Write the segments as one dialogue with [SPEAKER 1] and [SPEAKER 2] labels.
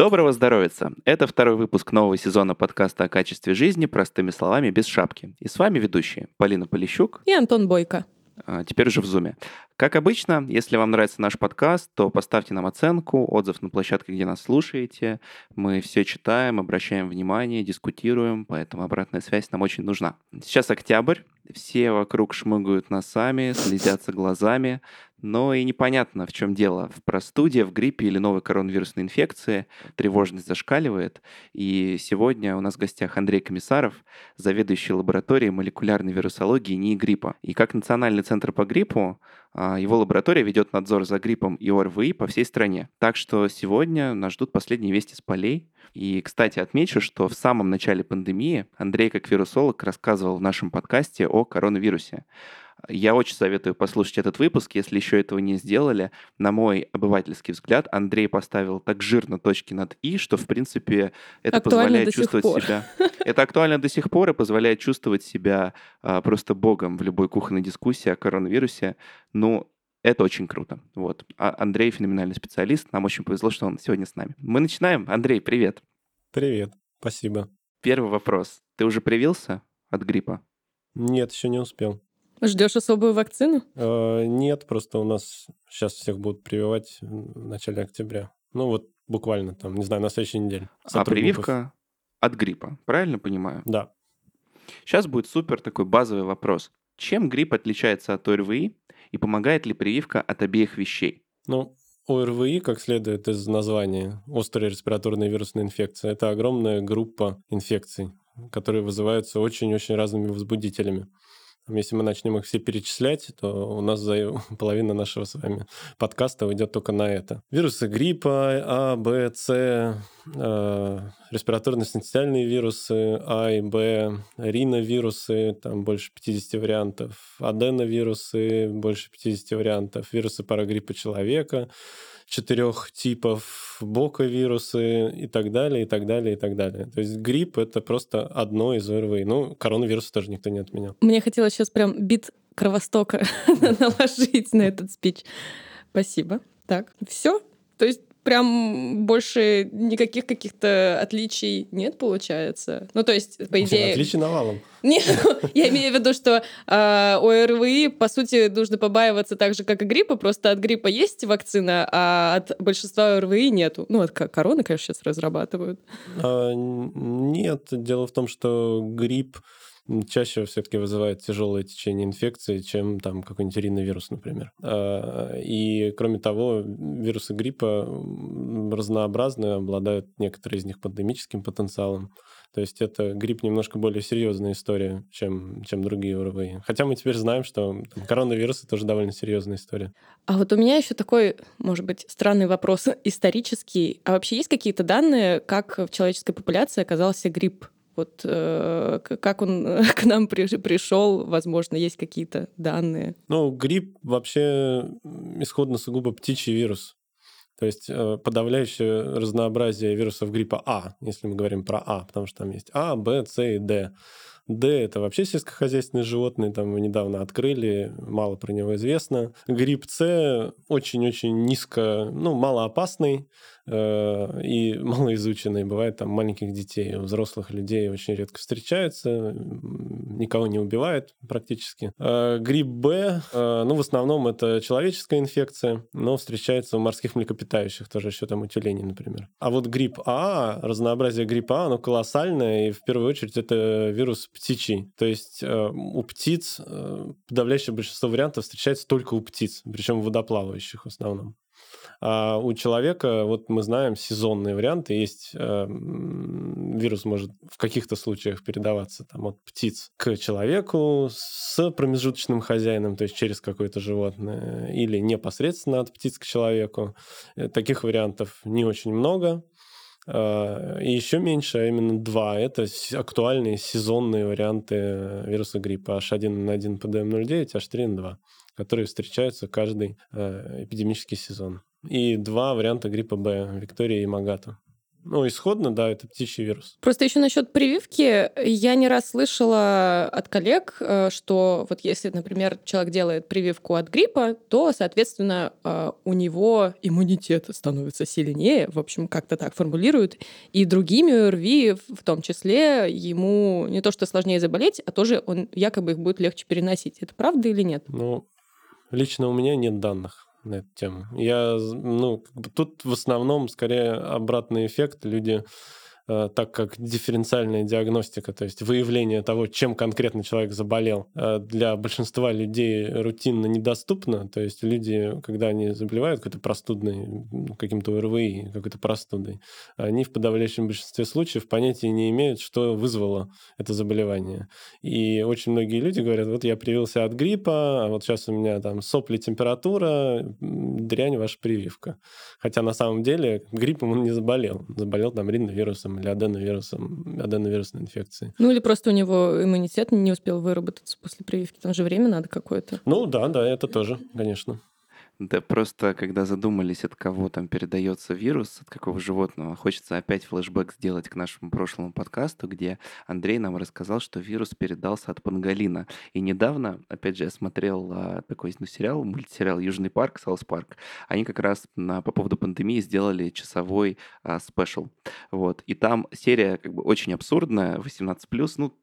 [SPEAKER 1] Доброго здоровья! Это второй выпуск нового сезона подкаста о качестве жизни простыми словами без шапки. И с вами ведущие Полина Полищук
[SPEAKER 2] и Антон Бойко.
[SPEAKER 1] А, теперь уже в зуме. Как обычно, если вам нравится наш подкаст, то поставьте нам оценку, отзыв на площадке, где нас слушаете. Мы все читаем, обращаем внимание, дискутируем, поэтому обратная связь нам очень нужна. Сейчас октябрь, все вокруг шмыгают носами, слезятся глазами, но и непонятно, в чем дело. В простуде, в гриппе или новой коронавирусной инфекции тревожность зашкаливает. И сегодня у нас в гостях Андрей Комиссаров, заведующий лабораторией молекулярной вирусологии НИИ гриппа. И как Национальный центр по гриппу, а, его лаборатория ведет надзор за гриппом и ОРВИ по всей стране. Так что сегодня нас ждут последние вести с полей. И, кстати, отмечу, что в самом начале пандемии Андрей, как вирусолог, рассказывал в нашем подкасте о коронавирусе. Я очень советую послушать этот выпуск, если еще этого не сделали. На мой обывательский взгляд, Андрей поставил так жирно точки над «и», что, в принципе, это актуально позволяет чувствовать пор. себя... Это актуально до сих пор и позволяет чувствовать себя а, просто богом в любой кухонной дискуссии о коронавирусе. Ну, это очень круто. Вот. А Андрей феноменальный специалист. Нам очень повезло, что он сегодня с нами. Мы начинаем. Андрей, привет.
[SPEAKER 3] Привет. Спасибо.
[SPEAKER 1] Первый вопрос. Ты уже привился от гриппа?
[SPEAKER 3] Нет, еще не успел.
[SPEAKER 2] Ждешь особую вакцину?
[SPEAKER 3] Э, нет, просто у нас сейчас всех будут прививать в начале октября. Ну вот буквально там, не знаю, на следующей неделе.
[SPEAKER 1] А прививка от гриппа, правильно понимаю?
[SPEAKER 3] Да.
[SPEAKER 1] Сейчас будет супер такой базовый вопрос. Чем грипп отличается от ОРВИ и помогает ли прививка от обеих вещей?
[SPEAKER 3] Ну, ОРВИ, как следует из названия, острая респираторная вирусная инфекция, это огромная группа инфекций, которые вызываются очень-очень разными возбудителями. Если мы начнем их все перечислять, то у нас за половина нашего с вами подкаста уйдет только на это. Вирусы гриппа, А, Б, С, э, респираторно-синцитиальные вирусы, А и Б, риновирусы, там больше 50 вариантов, аденовирусы, больше 50 вариантов, вирусы парагриппа человека, четырех типов, боковирусы и так далее, и так далее, и так далее. То есть грипп — это просто одно из ОРВИ. Ну, коронавирус тоже никто не отменял.
[SPEAKER 2] Мне хотелось сейчас прям бит кровостока наложить на этот спич. Спасибо. Так, все. То есть прям больше никаких каких-то отличий нет, получается. Ну, то есть, по идее...
[SPEAKER 3] Отличий навалом.
[SPEAKER 2] Нет, я имею в виду, что э, ОРВИ, по сути, нужно побаиваться так же, как и гриппа, просто от гриппа есть вакцина, а от большинства ОРВИ нету. Ну, от короны, конечно, сейчас разрабатывают.
[SPEAKER 3] А, нет, дело в том, что грипп чаще все-таки вызывает тяжелое течение инфекции, чем там какой-нибудь риновирус, например. А, и кроме того, вирусы гриппа разнообразны, обладают некоторые из них пандемическим потенциалом. То есть это грипп немножко более серьезная история, чем, чем другие ОРВИ. Хотя мы теперь знаем, что там, коронавирусы тоже довольно серьезная история.
[SPEAKER 2] А вот у меня еще такой, может быть, странный вопрос исторический. А вообще есть какие-то данные, как в человеческой популяции оказался грипп? Вот э, как он к нам при, пришел, возможно, есть какие-то данные.
[SPEAKER 3] Ну, грипп вообще исходно сугубо птичий вирус. То есть э, подавляющее разнообразие вирусов гриппа А, если мы говорим про А, потому что там есть А, Б, С и Д. Д – это вообще сельскохозяйственные животные, там его недавно открыли, мало про него известно. Грипп С очень-очень низко, ну, малоопасный, Э, и малоизученные. Бывает там маленьких детей, взрослых людей очень редко встречаются, никого не убивает практически. Э, грипп Б, э, ну, в основном это человеческая инфекция, но встречается у морских млекопитающих, тоже еще там у тюленей, например. А вот грипп А, разнообразие гриппа оно колоссальное, и в первую очередь это вирус птичий. То есть у птиц подавляющее большинство вариантов встречается только у птиц, причем водоплавающих в основном. А у человека, вот мы знаем, сезонные варианты. Есть э, вирус может в каких-то случаях передаваться там, от птиц к человеку с промежуточным хозяином, то есть через какое-то животное, или непосредственно от птиц к человеку. Э, таких вариантов не очень много. Uh, и еще меньше, а именно два. Это актуальные сезонные варианты вируса гриппа H1N1 PDM09, H3N2, которые встречаются каждый эпидемический сезон и два варианта гриппа Б, Виктория и Магата. Ну, исходно, да, это птичий вирус.
[SPEAKER 2] Просто еще насчет прививки. Я не раз слышала от коллег, э, что вот если, например, человек делает прививку от гриппа, то, соответственно, э, у него иммунитет становится сильнее, в общем, как-то так формулируют, и другими ОРВИ в том числе ему не то что сложнее заболеть, а тоже он якобы их будет легче переносить. Это правда или нет?
[SPEAKER 3] Ну, лично у меня нет данных на эту тему. Я, ну, тут в основном скорее обратный эффект. Люди так как дифференциальная диагностика, то есть выявление того, чем конкретно человек заболел, э, для большинства людей рутинно недоступно. То есть люди, когда они заболевают какой-то простудной, каким-то ОРВИ, какой-то простудой, они в подавляющем большинстве случаев понятия не имеют, что вызвало это заболевание. И очень многие люди говорят, вот я привился от гриппа, а вот сейчас у меня там сопли, температура, дрянь ваша прививка. Хотя на самом деле гриппом он не заболел. Заболел там риновирусом или аденовирусом, аденовирусной инфекцией.
[SPEAKER 2] Ну или просто у него иммунитет не успел выработаться после прививки. Там же время надо какое-то.
[SPEAKER 3] Ну да, да, это тоже, конечно.
[SPEAKER 1] Да просто, когда задумались, от кого там передается вирус, от какого животного, хочется опять флешбэк сделать к нашему прошлому подкасту, где Андрей нам рассказал, что вирус передался от панголина. И недавно, опять же, я смотрел а, такой ну, сериал, мультсериал «Южный парк», «South Park». Они как раз на, по поводу пандемии сделали часовой а, special. Вот. И там серия как бы очень абсурдная, 18+, ну,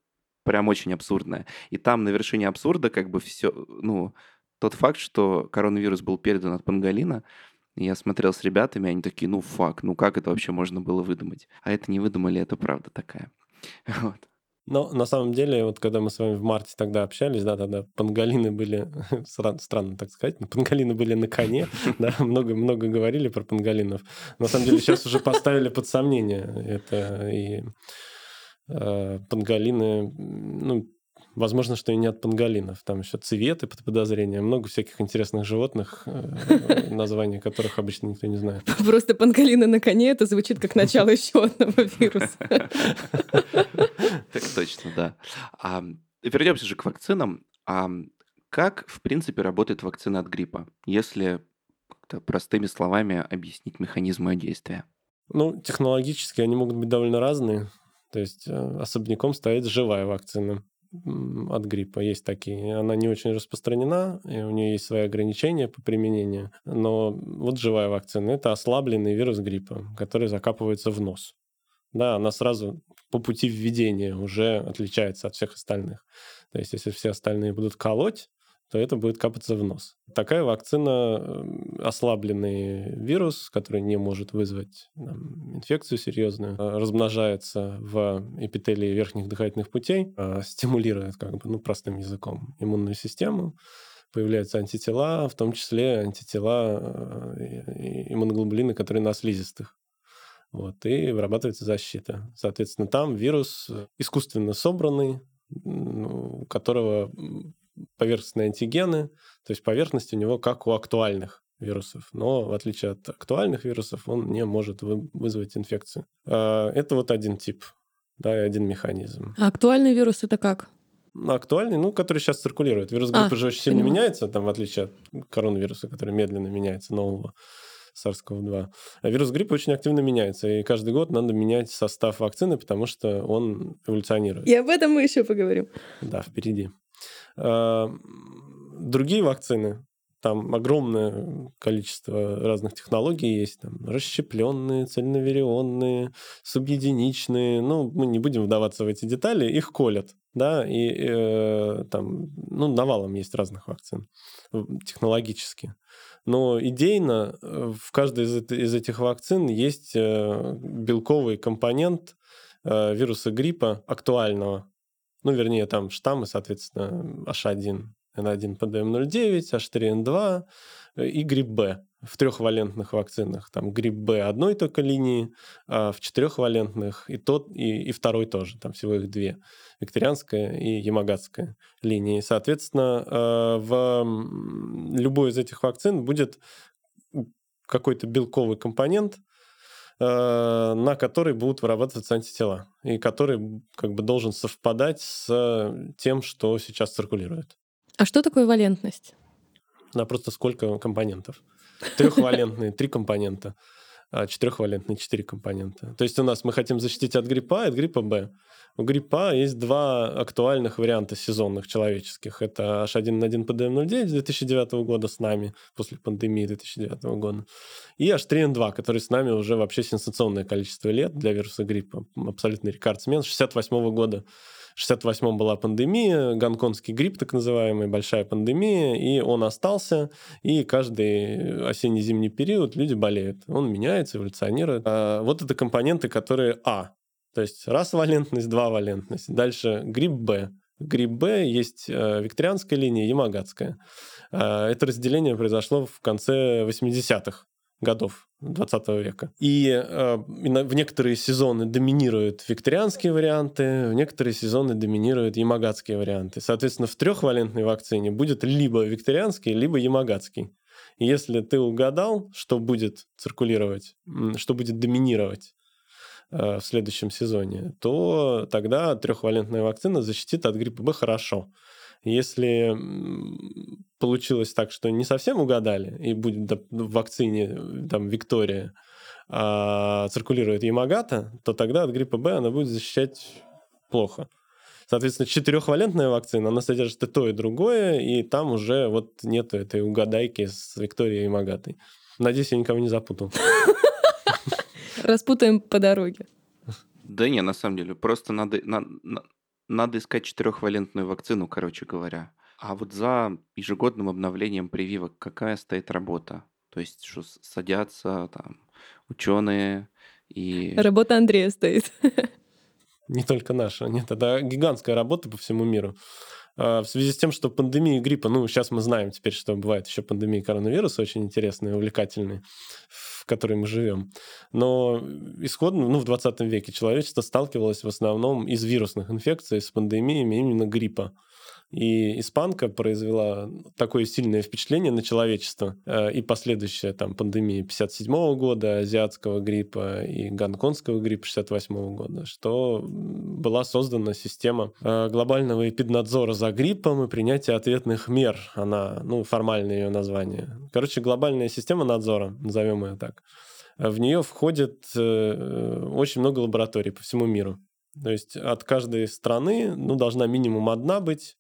[SPEAKER 1] прям очень абсурдная. И там на вершине абсурда как бы все, ну, тот факт, что коронавирус был передан от панголина, я смотрел с ребятами, они такие, ну fuck, ну как это вообще можно было выдумать? А это не выдумали, это правда такая. Вот.
[SPEAKER 3] Но на самом деле, вот когда мы с вами в марте тогда общались, да, тогда панголины были, странно, странно так сказать, но панголины были на коне, да, много-много говорили про панголинов. На самом деле сейчас уже поставили под сомнение это и э, панголины, ну, Возможно, что и не от панголинов. Там еще цветы под подозрением. Много всяких интересных животных, э, названия которых обычно никто не знает.
[SPEAKER 2] Просто панголины на коне, это звучит как начало еще одного вируса.
[SPEAKER 1] Так точно, да. Вернемся же к вакцинам. Как, в принципе, работает вакцина от гриппа, если простыми словами объяснить механизм ее действия?
[SPEAKER 3] Ну, технологически они могут быть довольно разные. То есть э, особняком стоит живая вакцина от гриппа есть такие. Она не очень распространена, и у нее есть свои ограничения по применению. Но вот живая вакцина – это ослабленный вирус гриппа, который закапывается в нос. Да, она сразу по пути введения уже отличается от всех остальных. То есть, если все остальные будут колоть, то это будет капаться в нос. Такая вакцина эм, ослабленный вирус, который не может вызвать там, инфекцию серьезную, э, размножается в эпителии верхних дыхательных путей, э, стимулирует, как бы, ну, простым языком, иммунную систему, появляются антитела, в том числе антитела э, иммуноглобулины, которые на слизистых. Вот, и вырабатывается защита. Соответственно, там вирус искусственно собранный, у которого поверхностные антигены, то есть поверхность у него как у актуальных вирусов. Но в отличие от актуальных вирусов, он не может вызвать инфекцию. А, это вот один тип, да, и один механизм.
[SPEAKER 2] А актуальный вирус это как?
[SPEAKER 3] Актуальный, ну, который сейчас циркулирует. Вирус гриппа а, же очень сильно меняется, там, в отличие от коронавируса, который медленно меняется, нового SARS-CoV-2. А вирус гриппа очень активно меняется, и каждый год надо менять состав вакцины, потому что он эволюционирует.
[SPEAKER 2] И об этом мы еще поговорим.
[SPEAKER 3] Да, впереди. А, другие вакцины, там огромное количество разных технологий есть, там расщепленные, цельноверионные, субъединичные. Ну, мы не будем вдаваться в эти детали, их колят, да, и э, там, ну, навалом есть разных вакцин технологически. Но идейно э, в каждой из, из этих вакцин есть э, белковый компонент э, вируса гриппа актуального, ну, вернее, там штаммы, соответственно, H1, N1, PDM09, H3N2 и грипп Б в трехвалентных вакцинах. Там грипп Б одной только линии, а в четырехвалентных и тот, и, и второй тоже. Там всего их две. Викторианская и ямагатская линии. Соответственно, э, в любой из этих вакцин будет какой-то белковый компонент, на который будут вырабатываться антитела, и который как бы должен совпадать с тем, что сейчас циркулирует.
[SPEAKER 2] А что такое валентность?
[SPEAKER 3] Да, просто сколько компонентов. Трехвалентные, три компонента. А четырехвалентные, четыре компонента. То есть у нас мы хотим защитить от гриппа и от гриппа Б. У гриппа есть два актуальных варианта сезонных человеческих. Это H1N1 PDM09 2009 года с нами, после пандемии 2009 года, и H3N2, который с нами уже вообще сенсационное количество лет для вируса гриппа. Абсолютный рекордсмен 68 года 68-м была пандемия, гонконгский грипп так называемый, большая пандемия, и он остался, и каждый осенне-зимний период люди болеют. Он меняется, эволюционирует. А вот это компоненты, которые А. То есть раз валентность, два валентность. Дальше грипп Б. Грипп Б есть э, викторианская линия, ямагатская. А, это разделение произошло в конце 80-х годов 20 века. И э, в некоторые сезоны доминируют викторианские варианты, в некоторые сезоны доминируют ямагатские варианты. Соответственно, в трехвалентной вакцине будет либо викторианский, либо ямагатский. Если ты угадал, что будет циркулировать, что будет доминировать э, в следующем сезоне, то тогда трехвалентная вакцина защитит от гриппа Б хорошо. Если получилось так, что не совсем угадали, и будет в вакцине там Виктория, а циркулирует Ямагата, то тогда от гриппа Б она будет защищать плохо. Соответственно, четырехвалентная вакцина, она содержит и то, и другое, и там уже вот нету этой угадайки с Викторией и Магатой. Надеюсь, я никого не запутал.
[SPEAKER 2] Распутаем по дороге.
[SPEAKER 1] Да не, на самом деле, просто надо, надо искать четырехвалентную вакцину, короче говоря. А вот за ежегодным обновлением прививок какая стоит работа? То есть, что садятся там ученые и...
[SPEAKER 2] Работа Андрея стоит.
[SPEAKER 3] Не только наша. Нет, это гигантская работа по всему миру. А, в связи с тем, что пандемия гриппа, ну, сейчас мы знаем теперь, что бывает еще пандемия коронавируса, очень интересные, увлекательные, в которой мы живем. Но исходно, ну, в 20 веке человечество сталкивалось в основном из вирусных инфекций с пандемиями именно гриппа. И испанка произвела такое сильное впечатление на человечество э, и последующая там пандемия 57 года, азиатского гриппа и гонконгского гриппа 68 года, что была создана система э, глобального эпиднадзора за гриппом и принятия ответных мер. Она, ну, формальное ее название. Короче, глобальная система надзора, назовем ее так. В нее входит э, очень много лабораторий по всему миру. То есть от каждой страны ну, должна минимум одна быть,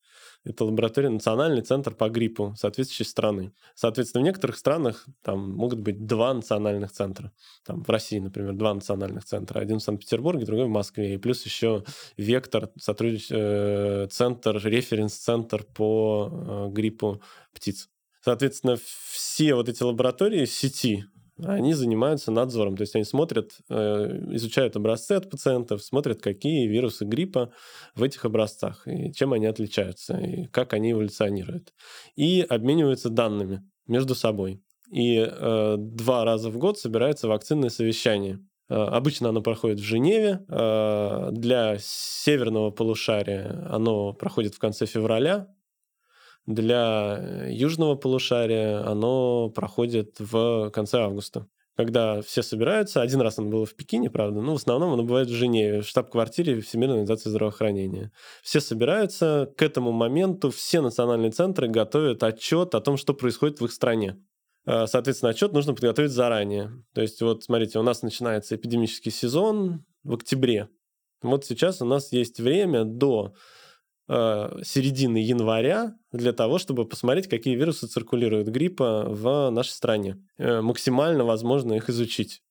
[SPEAKER 3] это лаборатория Национальный центр по гриппу соответствующей страны. Соответственно, в некоторых странах там могут быть два национальных центра. Там в России, например, два национальных центра. Один в Санкт-Петербурге, другой в Москве. И плюс еще Вектор, сотруднич... э, центр, референс-центр по э, гриппу птиц. Соответственно, все вот эти лаборатории сети, они занимаются надзором. То есть они смотрят, э, изучают образцы от пациентов, смотрят, какие вирусы гриппа в этих образцах, и чем они отличаются, и как они эволюционируют. И обмениваются данными между собой. И э, два раза в год собирается вакцинное совещание. Э, обычно оно проходит в Женеве. Э, для северного полушария оно проходит в конце февраля, для э, южного полушария оно проходит в конце августа когда все собираются. Один раз оно было в Пекине, правда, но в основном оно бывает в Женеве, в штаб-квартире Всемирной организации здравоохранения. Все собираются, к этому моменту все национальные центры готовят отчет о том, что происходит в их стране. Э, соответственно, отчет нужно подготовить заранее. То есть, вот смотрите, у нас начинается эпидемический сезон в октябре. Вот сейчас у нас есть время до середины января для того, чтобы посмотреть, какие вирусы циркулируют гриппа в нашей стране. Э, максимально возможно их изучить.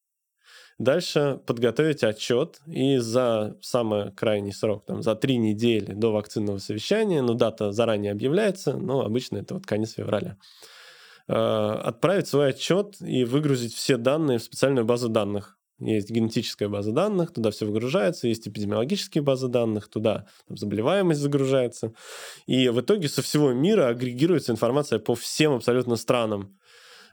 [SPEAKER 3] Дальше подготовить отчет и за самый крайний срок, там, за три недели до вакцинного совещания, ну, дата заранее объявляется, но обычно это вот конец февраля, э, отправить свой отчет и выгрузить все данные в специальную базу данных есть генетическая база данных, туда все выгружается, есть эпидемиологические базы данных, туда там, заболеваемость загружается. И в итоге со всего мира агрегируется информация по всем абсолютно странам.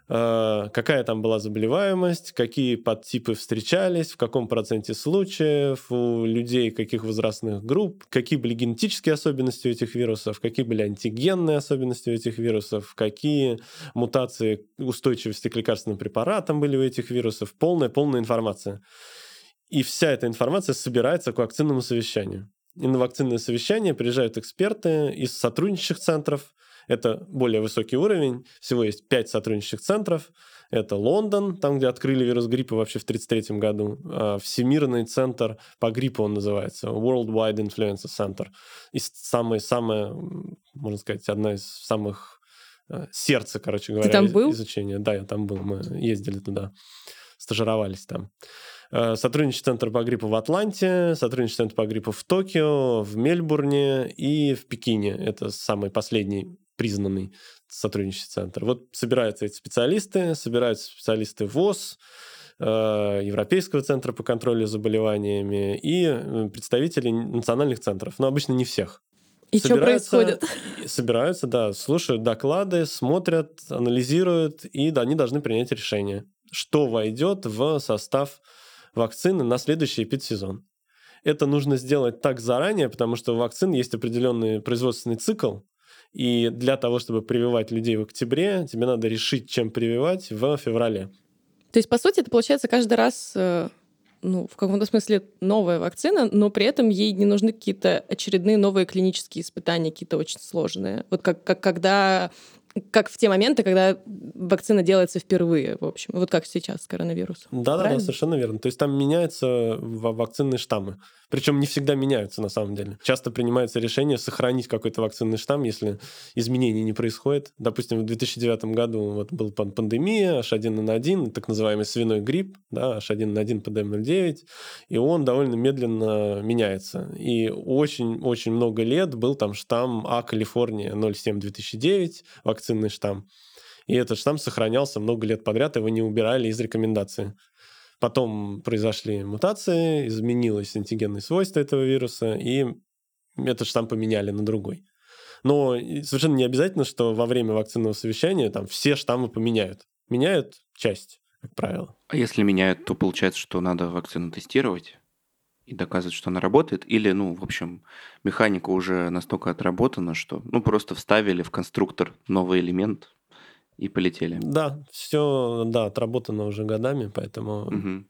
[SPEAKER 3] Э, какая там была заболеваемость, какие подтипы встречались, в каком проценте случаев, у людей каких возрастных групп, какие были генетические особенности у этих вирусов, какие были антигенные особенности у этих вирусов, какие мутации устойчивости к лекарственным препаратам были у этих вирусов. Полная, полная информация. И вся эта информация собирается к вакцинному совещанию. И на вакцинное совещание приезжают эксперты из сотрудничающих центров, это более высокий уровень. Всего есть 5 сотрудничающих центров. Это Лондон, там, где открыли вирус гриппа вообще в 1933 году. А, Всемирный центр по гриппу он называется. Worldwide Influenza Center. И самая, самая, можно сказать, одна из самых э, сердца, короче говоря,
[SPEAKER 2] Ты там был?
[SPEAKER 3] изучения. Да, я там был. Мы ездили туда, стажировались там. Э, сотрудничает центр по гриппу в Атланте, сотрудничает центр по гриппу в Токио, в Мельбурне и в Пекине. Это самый последний признанный сотрудничающий центр. Вот собираются эти специалисты, собираются специалисты ВОЗ, э, Европейского центра по контролю заболеваниями и э, представители национальных центров, но обычно не всех.
[SPEAKER 2] И что происходит?
[SPEAKER 3] Собираются, да, слушают доклады, смотрят, анализируют, и да, они должны принять решение, что войдет в состав вакцины на следующий эпидсезон. Это нужно сделать так заранее, потому что у вакцин есть определенный производственный цикл, и для того, чтобы прививать людей в октябре, тебе надо решить, чем прививать в феврале.
[SPEAKER 2] То есть, по сути, это получается каждый раз э, ну, в каком-то смысле новая вакцина, но при этом ей не нужны какие-то очередные новые клинические испытания, какие-то очень сложные. Вот как, как когда как в те моменты, когда вакцина делается впервые, в общем. Вот как сейчас с коронавирусом.
[SPEAKER 3] Да, да, да, совершенно верно. То есть там меняются вакцинные штаммы. Причем не всегда меняются на самом деле. Часто принимается решение сохранить какой-то вакцинный штамм, если изменений не происходит. Допустим, в 2009 году вот была пандемия H1N1, так называемый свиной грипп, да, H1N1 PDM09, и он довольно медленно меняется. И очень-очень много лет был там штамм А Калифорния 07-2009, вакцинный штамм. И этот штамм сохранялся много лет подряд, его не убирали из рекомендации. Потом произошли мутации, изменилось антигенные свойства этого вируса, и этот штамм поменяли на другой. Но совершенно не обязательно, что во время вакцинного совещания там все штаммы поменяют. Меняют часть, как правило.
[SPEAKER 1] А если меняют, то получается, что надо вакцину тестировать и доказывать, что она работает, или, ну, в общем, механика уже настолько отработана, что, ну, просто вставили в конструктор новый элемент, и полетели.
[SPEAKER 3] Да, все, да, отработано уже годами, поэтому угу.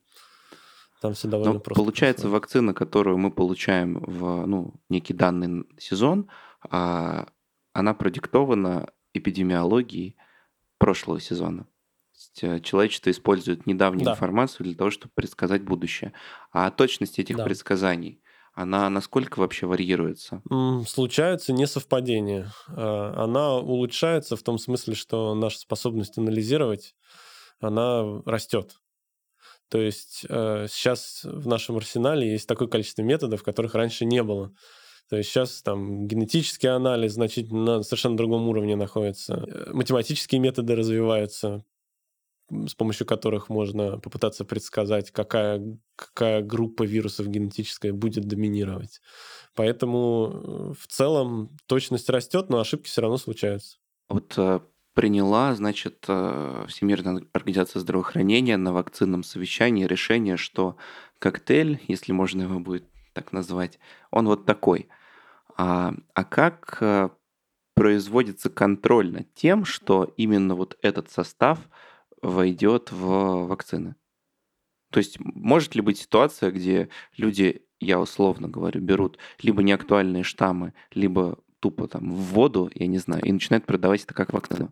[SPEAKER 3] там все довольно
[SPEAKER 1] Но
[SPEAKER 3] просто.
[SPEAKER 1] Получается, происходит. вакцина, которую мы получаем в ну, некий данный сезон, а, она продиктована эпидемиологией прошлого сезона. Э, человечество использует недавнюю да. информацию для того, чтобы предсказать будущее. А точность этих да. предсказаний она насколько вообще варьируется?
[SPEAKER 3] Случаются несовпадения. А, она улучшается в том смысле, что наша способность анализировать, она растет. То есть э, сейчас в нашем арсенале есть такое количество методов, которых раньше не было. То есть сейчас там генетический анализ значительно на совершенно другом уровне находится. Э, математические методы развиваются с помощью которых можно попытаться предсказать, какая, какая группа вирусов генетическая будет доминировать. Поэтому э, в целом точность растет, но ошибки все равно случаются.
[SPEAKER 1] Вот э, приняла, значит, э, Всемирная организация здравоохранения на вакцинном совещании решение, что коктейль, если можно его будет так назвать, он вот такой. А, а как производится контроль над тем, что именно вот этот состав войдет в вакцины. То есть может ли быть ситуация, где люди, я условно говорю, берут либо неактуальные штаммы, либо тупо там в воду, я не знаю, и начинают продавать это как вакцину?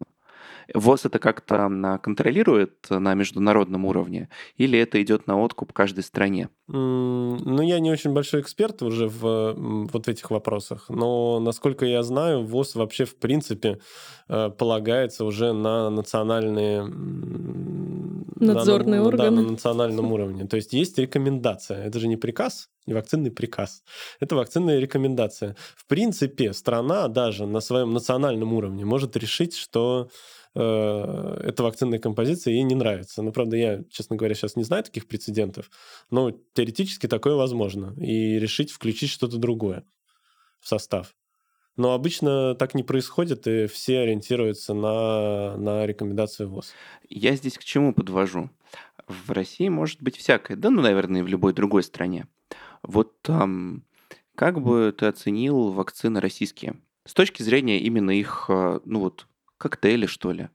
[SPEAKER 1] ВОЗ это как-то контролирует на международном уровне, или это идет на откуп каждой стране?
[SPEAKER 3] Ну, я не очень большой эксперт уже в вот этих вопросах, но, насколько я знаю, ВОЗ вообще в принципе э, полагается уже на национальные...
[SPEAKER 2] Надзорные
[SPEAKER 3] на,
[SPEAKER 2] органы.
[SPEAKER 3] Да, на национальном уровне. То есть есть рекомендация. Это же не приказ, не вакцинный приказ. Это вакцинная рекомендация. В принципе, страна даже на своем национальном уровне может решить, что эта вакцинная композиция ей не нравится. Но, правда, я, честно говоря, сейчас не знаю таких прецедентов, но теоретически такое возможно. И решить включить что-то другое в состав. Но обычно так не происходит, и все ориентируются на, на рекомендации ВОЗ.
[SPEAKER 1] Я здесь к чему подвожу? В России может быть всякое, да, ну, наверное, и в любой другой стране. Вот там, как бы ты оценил вакцины российские? С точки зрения именно их, э, ну вот, коктейли, что ли.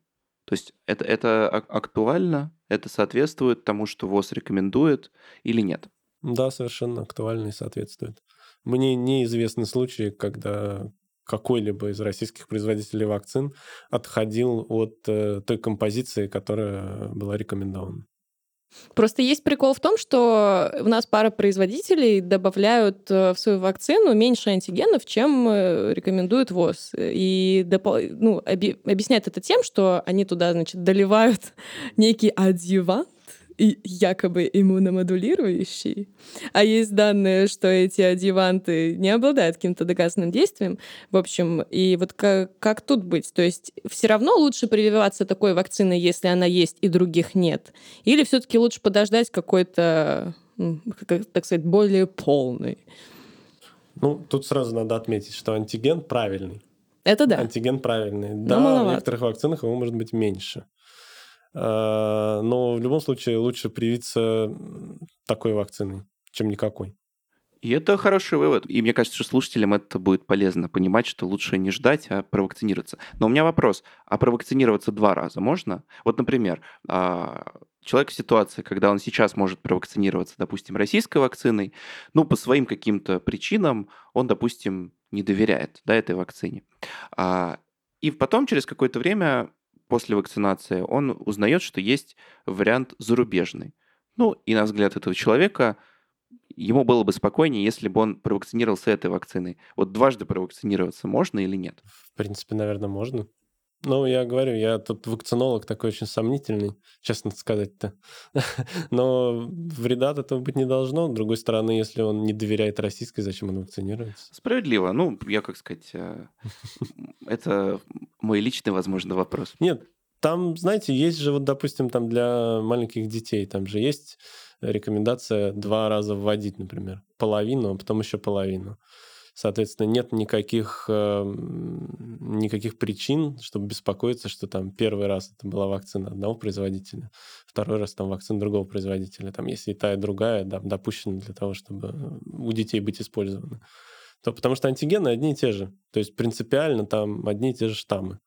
[SPEAKER 1] То есть это, это актуально, это соответствует тому, что ВОЗ рекомендует или нет?
[SPEAKER 3] Да, совершенно актуально и соответствует. Мне неизвестны случаи, когда какой-либо из российских производителей вакцин отходил от э, той композиции, которая была рекомендована.
[SPEAKER 2] Просто есть прикол в том, что у нас пара производителей добавляют э, в свою вакцину меньше антигенов, чем э, рекомендует ВОЗ. И ну, оби- объясняют это тем, что они туда, значит, доливают некий адъювант, якобы иммуномодулирующий, а есть данные, что эти адъюванты не обладают каким-то доказанным действием. В общем, и вот как, как тут быть? То есть все равно лучше прививаться такой вакциной, если она есть и других нет? Или все-таки лучше подождать какой-то, как, так сказать, более полный?
[SPEAKER 3] Ну, тут сразу надо отметить, что антиген правильный.
[SPEAKER 2] Это да.
[SPEAKER 3] Антиген правильный. Но да, маловато. в некоторых вакцинах его может быть меньше. А, но в любом случае лучше привиться такой вакциной, чем никакой.
[SPEAKER 1] И это хороший вывод. И мне кажется, что слушателям это будет полезно понимать, что лучше не ждать, а провакцинироваться. Но у меня вопрос. А провакцинироваться два раза можно? Вот, например, а, человек в ситуации, когда он сейчас может провакцинироваться, допустим, российской вакциной, ну, по своим каким-то причинам он, допустим, не доверяет да, этой вакцине. А, и потом, через какое-то время, после вакцинации он узнает, что есть вариант зарубежный. Ну, и на взгляд этого человека ему было бы спокойнее, если бы он провакцинировался этой вакциной. Вот дважды провакцинироваться можно или нет?
[SPEAKER 3] В принципе, наверное, можно. Ну, я говорю, я тут вакцинолог такой очень сомнительный, честно сказать-то. Но вреда от этого быть не должно. С другой стороны, если он не доверяет российской, зачем он вакцинируется?
[SPEAKER 1] Справедливо. Ну, я, как сказать, э, это мой личный, возможно, вопрос.
[SPEAKER 3] Нет, там, знаете, есть же, вот, допустим, там для маленьких детей, там же есть рекомендация два раза вводить, например, половину, а потом еще половину. Соответственно, нет никаких, э, никаких причин, чтобы беспокоиться, что там первый раз это была вакцина одного производителя, второй раз там вакцина другого производителя. Там, если и та, и другая да, допущена для того, чтобы у детей быть использованы. То потому что антигены одни и те же. То есть принципиально там одни и те же штаммы.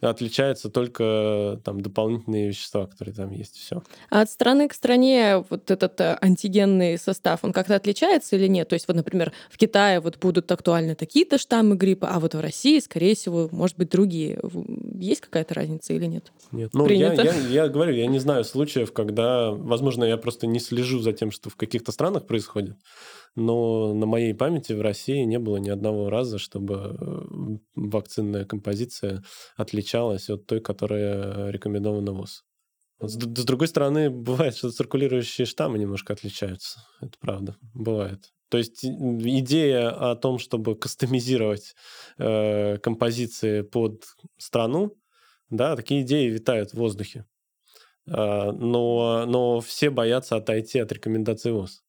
[SPEAKER 3] Отличается только там дополнительные вещества, которые там есть, все.
[SPEAKER 2] А от страны к стране вот этот э, антигенный состав, он как-то отличается или нет? То есть вот, например, в Китае вот будут актуальны такие-то штаммы гриппа, а вот в России, скорее всего, может быть, другие. Есть какая-то разница или нет?
[SPEAKER 3] Нет. Ну, я, я, я говорю, я не знаю случаев, когда, возможно, я просто не слежу за тем, что в каких-то странах происходит но на моей памяти в России не было ни одного раза, чтобы э, вакцинная композиция отличалась от той, которая рекомендована ВОЗ. С, с другой стороны, бывает, что циркулирующие штаммы немножко отличаются. Это правда. Бывает. То есть идея о том, чтобы кастомизировать э, композиции под страну, да, такие идеи витают в воздухе. Э, но, но все боятся отойти от рекомендаций ВОЗ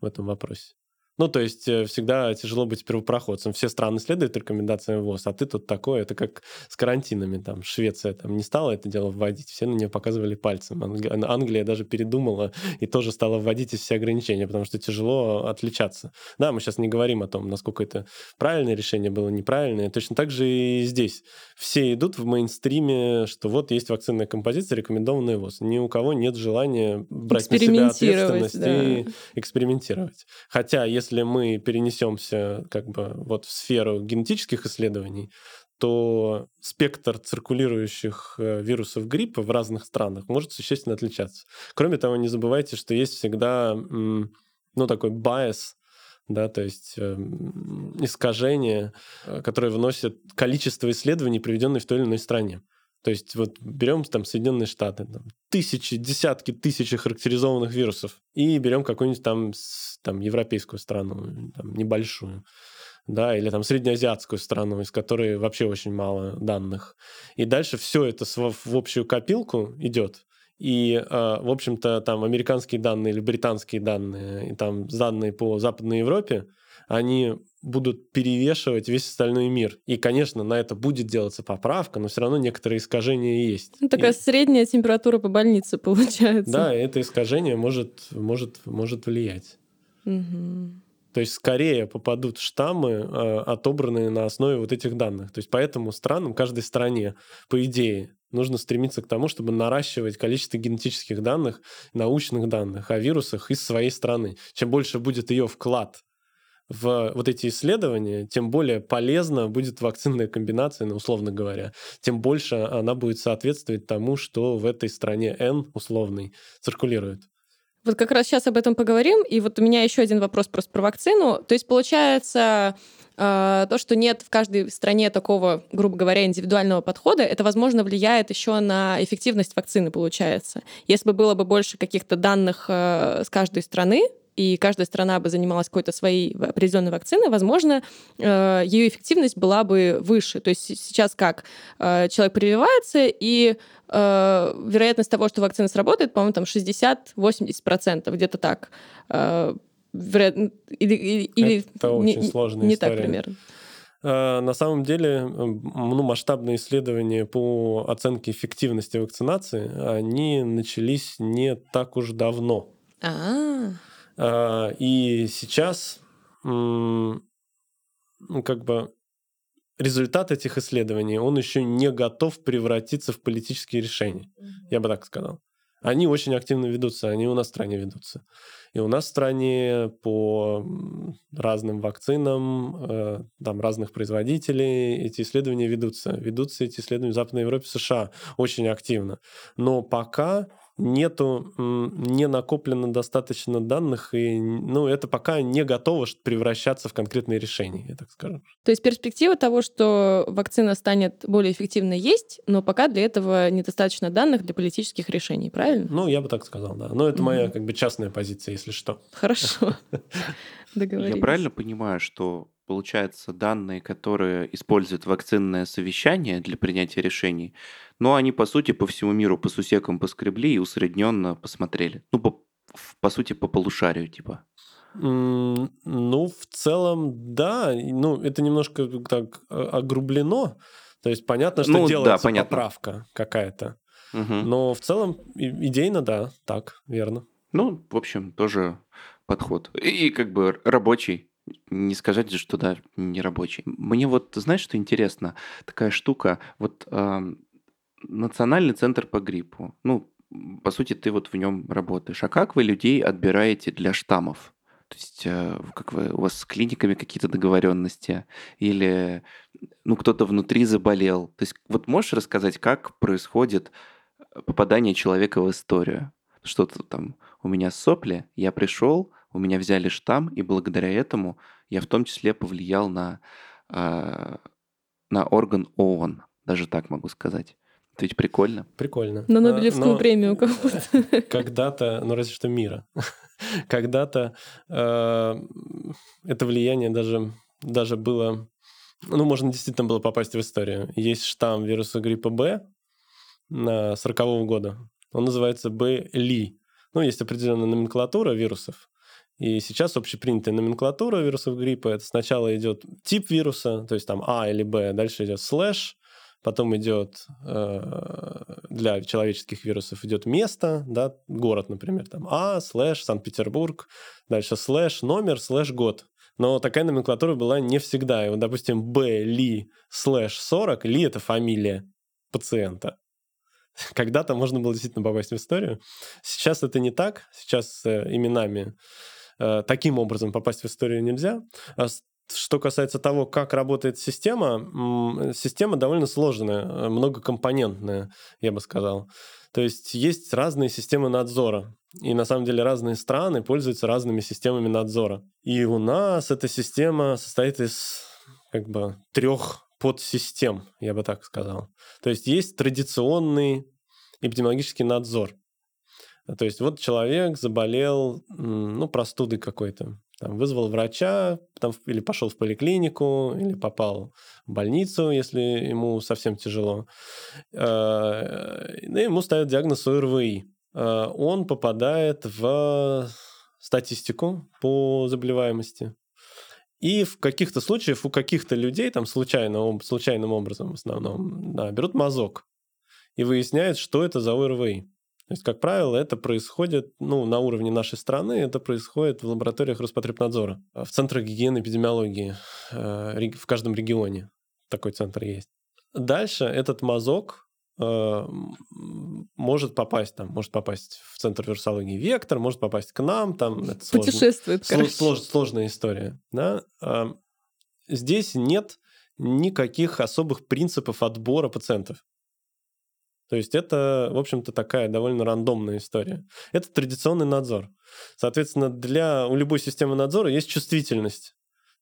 [SPEAKER 3] в этом вопросе. Ну, то есть э, всегда тяжело быть первопроходцем. Все страны следуют рекомендациям ВОЗ, а ты тут такой, это как с карантинами. Там Швеция там не стала это дело вводить, все на нее показывали пальцем. Англия даже передумала и тоже стала вводить все ограничения, потому что тяжело отличаться. Да, мы сейчас не говорим о том, насколько это правильное решение было, неправильное. Точно так же и здесь. Все идут в мейнстриме, что вот есть вакцинная композиция, рекомендованная ВОЗ. Ни у кого нет желания брать на себя ответственность да. и экспериментировать. Хотя, если если мы перенесемся как бы вот в сферу генетических исследований, то спектр циркулирующих э, вирусов гриппа в разных странах может существенно отличаться. Кроме того, не забывайте, что есть всегда ну, такой bias, да, то есть э, искажение, э, которое вносит количество исследований, проведенных в той или иной стране. То есть вот берем там Соединенные Штаты, там, тысячи, десятки тысяч характеризованных вирусов, и берем какую-нибудь там, там европейскую страну, там, небольшую, да, или там среднеазиатскую страну, из которой вообще очень мало данных. И дальше все это в общую копилку идет, и, э, в общем-то, там американские данные или британские данные, и там данные по Западной Европе, они будут перевешивать весь остальной мир. И, конечно, на это будет делаться поправка, но все равно некоторые искажения есть.
[SPEAKER 2] Ну, такая
[SPEAKER 3] и...
[SPEAKER 2] средняя температура по больнице получается.
[SPEAKER 3] Да, это искажение может, может, может влиять.
[SPEAKER 2] Угу.
[SPEAKER 3] То есть скорее попадут штаммы, э, отобранные на основе вот этих данных. То есть поэтому странам, каждой стране, по идее, нужно стремиться к тому, чтобы наращивать количество генетических данных, научных данных о вирусах из своей страны. Чем больше будет ее вклад в вот эти исследования, тем более полезна будет вакцинная комбинация, ну, условно говоря, тем больше она будет соответствовать тому, что в этой стране N условный циркулирует.
[SPEAKER 2] Вот как раз сейчас об этом поговорим. И вот у меня еще один вопрос просто про вакцину. То есть, получается, а, то, что нет в каждой стране такого, грубо говоря, индивидуального подхода, это, возможно, влияет еще на эффективность вакцины, получается. Если бы было бы больше каких-то данных э, с каждой страны, и каждая страна бы занималась какой-то своей определенной вакциной, возможно, э, ее эффективность была бы выше. То есть сейчас как? Э, человек прививается, и вероятность того, что вакцина сработает, по-моему, там 60-80%, где-то так или, или
[SPEAKER 3] это очень не, сложная
[SPEAKER 2] не
[SPEAKER 3] история.
[SPEAKER 2] так примерно.
[SPEAKER 3] На самом деле, ну, масштабные исследования по оценке эффективности вакцинации, они начались не так уж давно.
[SPEAKER 2] А-а-а.
[SPEAKER 3] И сейчас, ну, как бы, результат этих исследований, он еще не готов превратиться в политические решения. Я бы так сказал. Они очень активно ведутся, они у нас в стране ведутся. И у нас в стране по разным вакцинам, э, там разных производителей эти исследования ведутся. Ведутся эти исследования в Западной Европе, США очень активно. Но пока нету, не накоплено достаточно данных, и ну, это пока не готово превращаться в конкретные решения, я так скажу.
[SPEAKER 2] То есть перспектива того, что вакцина станет более эффективной, есть, но пока для этого недостаточно данных для политических решений, правильно?
[SPEAKER 3] Ну, я бы так сказал, да. Но это моя как бы частная позиция, если что.
[SPEAKER 2] Хорошо.
[SPEAKER 1] Я правильно понимаю, что получается, данные, которые используют вакцинное совещание для принятия решений, но они, по сути, по всему миру по сусекам поскребли и усредненно посмотрели. Ну, по, по сути, по полушарию, типа.
[SPEAKER 3] Ну, в целом, да. Ну, это немножко так огрублено. То есть понятно, что ну, делается да, понятно. поправка какая-то. Угу. Но в целом идейно, да, так, верно.
[SPEAKER 1] Ну, в общем, тоже подход. И как бы рабочий. Не сказать что да, не рабочий. Мне вот, знаешь, что интересно? Такая штука, вот э, Национальный центр по гриппу. Ну, по сути, ты вот в нем работаешь. А как вы людей отбираете для штаммов? То есть, э, как вы, у вас с клиниками какие-то договоренности? Или, ну, кто-то внутри заболел? То есть, вот можешь рассказать, как происходит попадание человека в историю? Что-то там, у меня сопли, я пришел, у меня взяли штамм, и благодаря этому я в том числе повлиял на, э, на орган ООН, даже так могу сказать. Это ведь прикольно.
[SPEAKER 3] Прикольно.
[SPEAKER 2] На Нобелевскую а, премию
[SPEAKER 3] кого-то. Когда-то, ну разве что мира, когда-то э, это влияние даже, даже было, ну можно действительно было попасть в историю. Есть штамм вируса гриппа Б на 40 -го года. Он называется Б. Ли. Ну, есть определенная номенклатура вирусов. И сейчас общепринятая номенклатура вирусов гриппа это сначала идет тип вируса, то есть там А или Б, дальше идет слэш, потом идет э, для человеческих вирусов идет место, да, город, например, там А, слэш, Санкт-Петербург, дальше слэш, номер, слэш, год. Но такая номенклатура была не всегда. И вот, допустим, Б, Ли, слэш, 40, Ли — это фамилия пациента. Когда-то можно было действительно попасть в историю. Сейчас это не так. Сейчас э, именами таким образом попасть в историю нельзя. А что касается того, как работает система, система довольно сложная, э, многокомпонентная, я бы сказал. То есть есть разные системы надзора. И на самом деле разные страны пользуются разными системами надзора. И у нас эта система состоит из как бы трех подсистем, я бы так сказал. То есть есть традиционный эпидемиологический надзор. То есть вот человек заболел, ну, простудой какой-то, там, вызвал врача, там, или пошел в поликлинику, или попал в больницу, если ему совсем тяжело. Э, и ему ставят диагноз ОРВИ. Э, он попадает в статистику по заболеваемости. И в каких-то случаях у каких-то людей, там случайно, случайным образом в основном, да, берут мазок и выясняют, что это за ОРВИ. То есть, как правило, это происходит ну, на уровне нашей страны, это происходит в лабораториях Роспотребнадзора, в центрах гигиены эпидемиологии, э, в каждом регионе такой центр есть. Дальше этот мазок э, может попасть там, может попасть в центр вирусологии вектор, может попасть к нам, там это
[SPEAKER 2] Путешествует,
[SPEAKER 3] сложно, слож, сложная история. Да? Э, здесь нет никаких особых принципов отбора пациентов. То есть это, в общем-то, такая довольно рандомная история. Это традиционный надзор. Соответственно, для, у любой системы надзора есть чувствительность.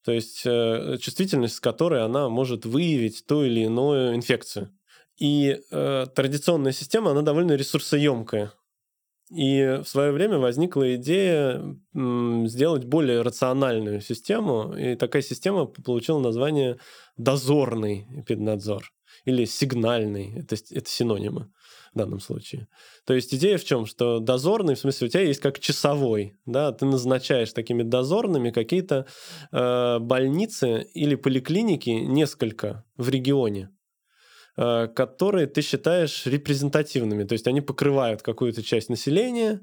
[SPEAKER 3] То есть э, чувствительность, с которой она может выявить ту или иную инфекцию. И э, традиционная система, она довольно ресурсоемкая. И в свое время возникла идея сделать более рациональную систему, и такая система получила название дозорный эпиднадзор или сигнальный, это, это синонимы в данном случае. То есть идея в чем? Что дозорный, в смысле, у тебя есть как часовой, да, ты назначаешь такими дозорными какие-то э, больницы или поликлиники, несколько в регионе, э, которые ты считаешь репрезентативными, то есть они покрывают какую-то часть населения,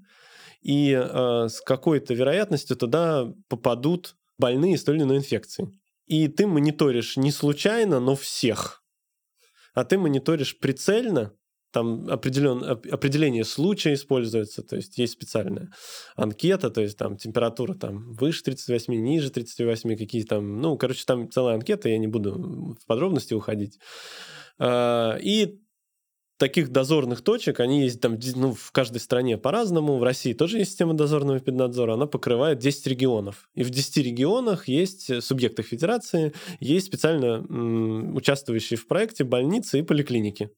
[SPEAKER 3] и э, с какой-то вероятностью туда попадут больные с той или иной инфекцией. И ты мониторишь не случайно, но всех а ты мониторишь прицельно, там определен, определение случая используется, то есть есть специальная анкета, то есть там температура там выше 38, ниже 38, какие там, ну, короче, там целая анкета, я не буду в подробности уходить. А, и таких дозорных точек, они есть там ну, в каждой стране по-разному. В России тоже есть система дозорного педнадзора. Она покрывает 10 регионов. И в 10 регионах есть э, субъектах федерации, есть специально м, участвующие в проекте больницы и поликлиники.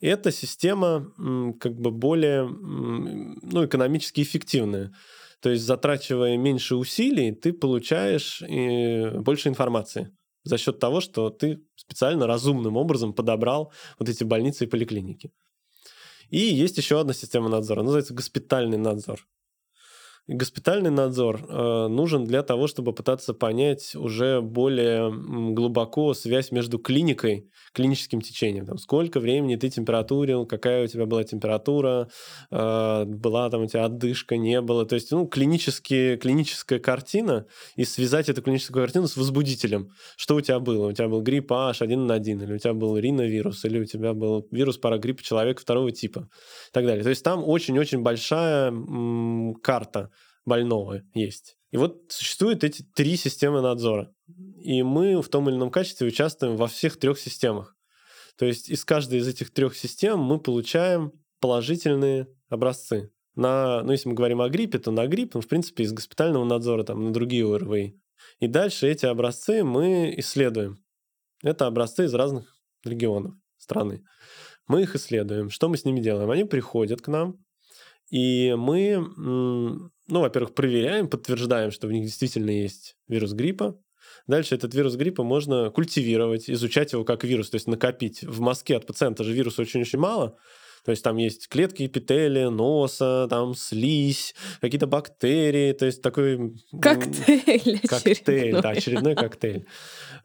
[SPEAKER 3] эта система м, как бы более м, ну, экономически эффективная. То есть, затрачивая меньше усилий, ты получаешь э, больше информации за счет того, что ты специально разумным образом подобрал вот эти больницы и поликлиники. И есть еще одна система надзора, называется госпитальный надзор. Госпитальный надзор э, нужен для того, чтобы пытаться понять уже более глубоко связь между клиникой, клиническим течением. Там, сколько времени ты температурил, какая у тебя была температура, э, была там у тебя отдышка, не было. То есть ну, клинические, клиническая картина и связать эту клиническую картину с возбудителем. Что у тебя было? У тебя был грипп H1N1, или у тебя был риновирус, или у тебя был вирус парагриппа человека второго типа и так далее. То есть там очень-очень большая карта больного есть. И вот существуют эти три системы надзора. И мы в том или ином качестве участвуем во всех трех системах. То есть из каждой из этих трех систем мы получаем положительные образцы. На, ну, если мы говорим о гриппе, то на грипп, ну, в принципе, из госпитального надзора там, на другие ОРВИ. И дальше эти образцы мы исследуем. Это образцы из разных регионов страны. Мы их исследуем. Что мы с ними делаем? Они приходят к нам, и мы, ну, во-первых, проверяем, подтверждаем, что в них действительно есть вирус гриппа. Дальше этот вирус гриппа можно культивировать, изучать его как вирус, то есть накопить. В мозге от пациента же вируса очень-очень мало, то есть там есть клетки эпителия, носа, там слизь, какие-то бактерии, то есть такой...
[SPEAKER 2] Коктейль.
[SPEAKER 3] Коктейль, да, очередной коктейль.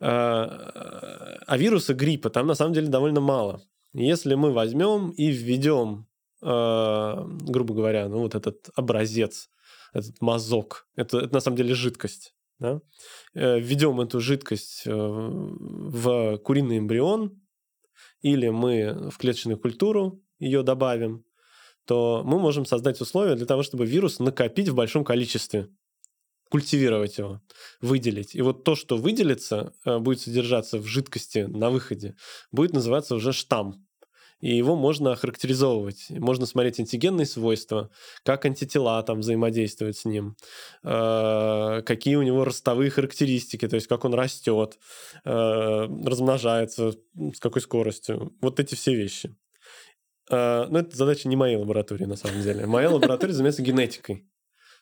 [SPEAKER 3] А, а вируса гриппа там на самом деле довольно мало. Если мы возьмем и введем а, грубо говоря, ну вот этот образец, этот мазок, это, это на самом деле жидкость. Да? Э, введем эту жидкость э, в куриный эмбрион, или мы в клеточную культуру ее добавим, то мы можем создать условия для того, чтобы вирус накопить в большом количестве, культивировать его, выделить. И вот то, что выделится, э, будет содержаться в жидкости на выходе, будет называться уже штамм и его можно охарактеризовывать. Можно смотреть антигенные свойства, как антитела там взаимодействуют с ним, э, какие у него ростовые характеристики, то есть как он растет, э, размножается, с какой скоростью. Вот эти все вещи. Э, но это задача не моей лаборатории, на самом деле. Моя лаборатория занимается генетикой.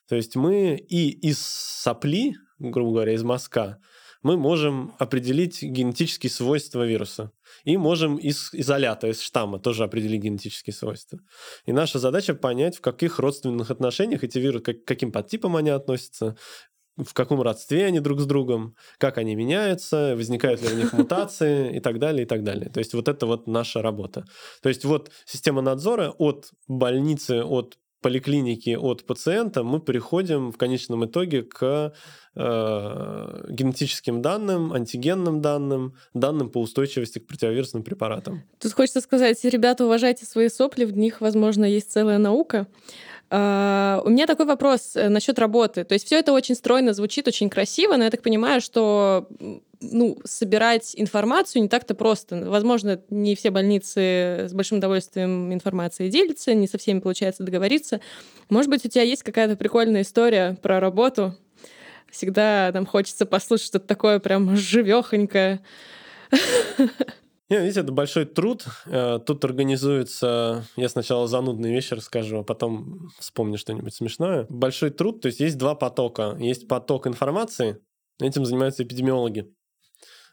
[SPEAKER 3] То есть мы и из сопли, грубо говоря, из мазка, мы можем определить генетические свойства вируса. И можем из изолята, из штамма тоже определить генетические свойства. И наша задача понять, в каких родственных отношениях эти вирусы, к каким подтипам они относятся, в каком родстве они друг с другом, как они меняются, возникают ли у них мутации и так далее, и так далее. То есть вот это вот наша работа. То есть вот система надзора от больницы, от поликлиники от пациента, мы переходим в конечном итоге к э, генетическим данным, антигенным данным, данным по устойчивости к противовирусным препаратам.
[SPEAKER 2] Тут хочется сказать, ребята, уважайте свои сопли, в них, возможно, есть целая наука. Uh, у меня такой вопрос э, насчет работы. То есть все это очень стройно звучит, очень красиво, но я так понимаю, что ну, собирать информацию не так-то просто. Возможно, не все больницы с большим удовольствием информацией делятся, не со всеми получается договориться. Может быть, у тебя есть какая-то прикольная история про работу? Всегда там хочется послушать что-то такое прям живехонькое.
[SPEAKER 3] Не, видите, это большой труд. Э, тут организуется... Я сначала занудные вещи расскажу, а потом вспомню что-нибудь смешное. Большой труд, то есть есть два потока. Есть поток информации, этим занимаются эпидемиологи.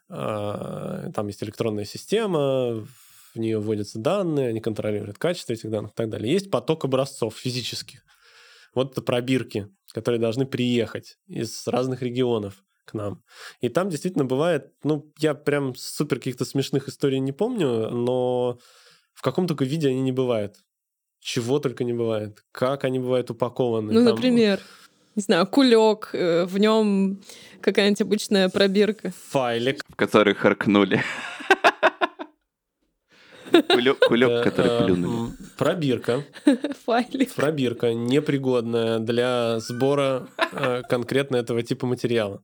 [SPEAKER 3] А, там есть электронная система, в нее вводятся данные, они контролируют качество этих данных и так далее. Есть поток образцов физических. Вот это пробирки, которые должны приехать из разных регионов к нам. И там действительно бывает, ну, я прям супер каких-то смешных историй не помню, но в каком только виде они не бывают. Чего только не бывает. Как они бывают упакованы.
[SPEAKER 2] Ну, там... например не знаю, кулек, э, в нем какая-нибудь обычная пробирка.
[SPEAKER 3] Файлик.
[SPEAKER 1] В который харкнули. Кулек, кулек который э, плюнули.
[SPEAKER 3] Пробирка.
[SPEAKER 2] Файлик.
[SPEAKER 3] Пробирка непригодная для сбора э, конкретно этого типа материала.